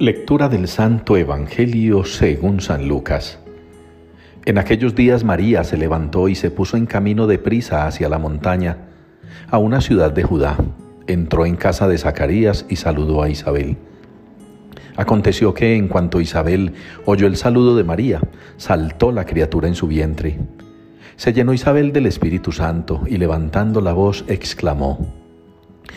Lectura del Santo Evangelio según San Lucas. En aquellos días María se levantó y se puso en camino de prisa hacia la montaña, a una ciudad de Judá. Entró en casa de Zacarías y saludó a Isabel. Aconteció que en cuanto Isabel oyó el saludo de María, saltó la criatura en su vientre. Se llenó Isabel del Espíritu Santo y levantando la voz exclamó,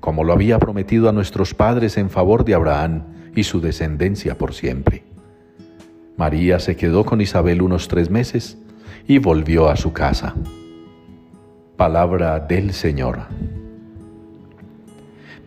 como lo había prometido a nuestros padres en favor de Abraham y su descendencia por siempre. María se quedó con Isabel unos tres meses y volvió a su casa. Palabra del Señor.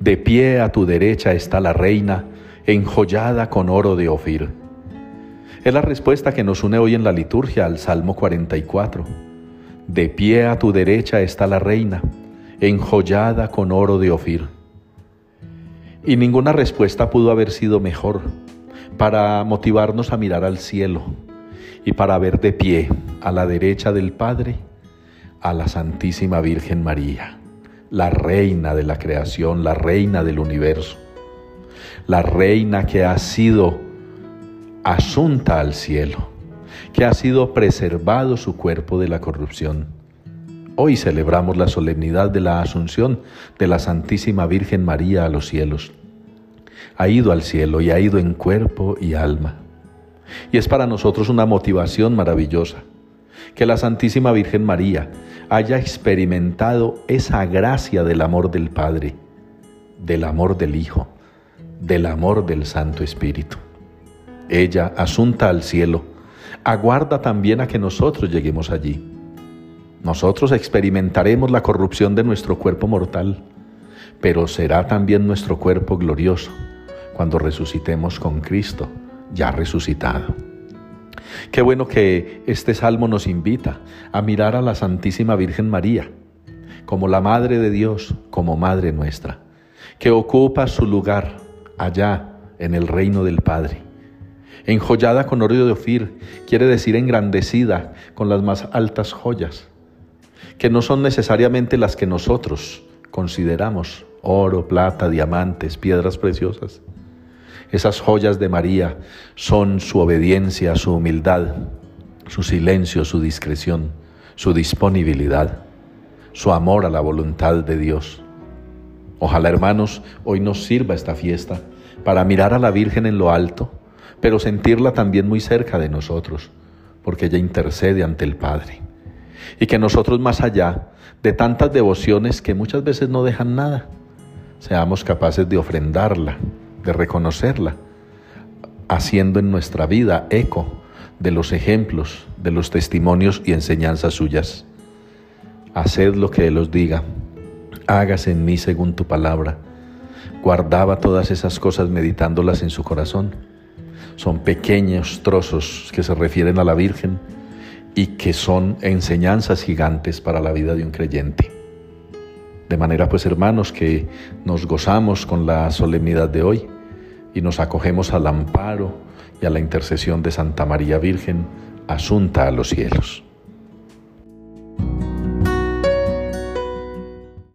De pie a tu derecha está la reina, enjollada con oro de Ofir. Es la respuesta que nos une hoy en la liturgia al Salmo 44. De pie a tu derecha está la reina, enjollada con oro de Ofir. Y ninguna respuesta pudo haber sido mejor para motivarnos a mirar al cielo y para ver de pie a la derecha del Padre a la Santísima Virgen María, la reina de la creación, la reina del universo, la reina que ha sido asunta al cielo, que ha sido preservado su cuerpo de la corrupción Hoy celebramos la solemnidad de la Asunción de la Santísima Virgen María a los cielos. Ha ido al cielo y ha ido en cuerpo y alma. Y es para nosotros una motivación maravillosa que la Santísima Virgen María haya experimentado esa gracia del amor del Padre, del amor del Hijo, del amor del Santo Espíritu. Ella, asunta al cielo, aguarda también a que nosotros lleguemos allí nosotros experimentaremos la corrupción de nuestro cuerpo mortal, pero será también nuestro cuerpo glorioso cuando resucitemos con Cristo, ya resucitado. Qué bueno que este salmo nos invita a mirar a la Santísima Virgen María como la Madre de Dios, como Madre nuestra, que ocupa su lugar allá en el reino del Padre. Enjollada con oro de Ofir, quiere decir engrandecida con las más altas joyas que no son necesariamente las que nosotros consideramos, oro, plata, diamantes, piedras preciosas. Esas joyas de María son su obediencia, su humildad, su silencio, su discreción, su disponibilidad, su amor a la voluntad de Dios. Ojalá, hermanos, hoy nos sirva esta fiesta para mirar a la Virgen en lo alto, pero sentirla también muy cerca de nosotros, porque ella intercede ante el Padre y que nosotros más allá de tantas devociones que muchas veces no dejan nada, seamos capaces de ofrendarla, de reconocerla, haciendo en nuestra vida eco de los ejemplos, de los testimonios y enseñanzas suyas. Haced lo que Él os diga, hágase en mí según tu palabra. Guardaba todas esas cosas meditándolas en su corazón. Son pequeños trozos que se refieren a la Virgen y que son enseñanzas gigantes para la vida de un creyente. De manera pues hermanos que nos gozamos con la solemnidad de hoy y nos acogemos al amparo y a la intercesión de Santa María Virgen, asunta a los cielos.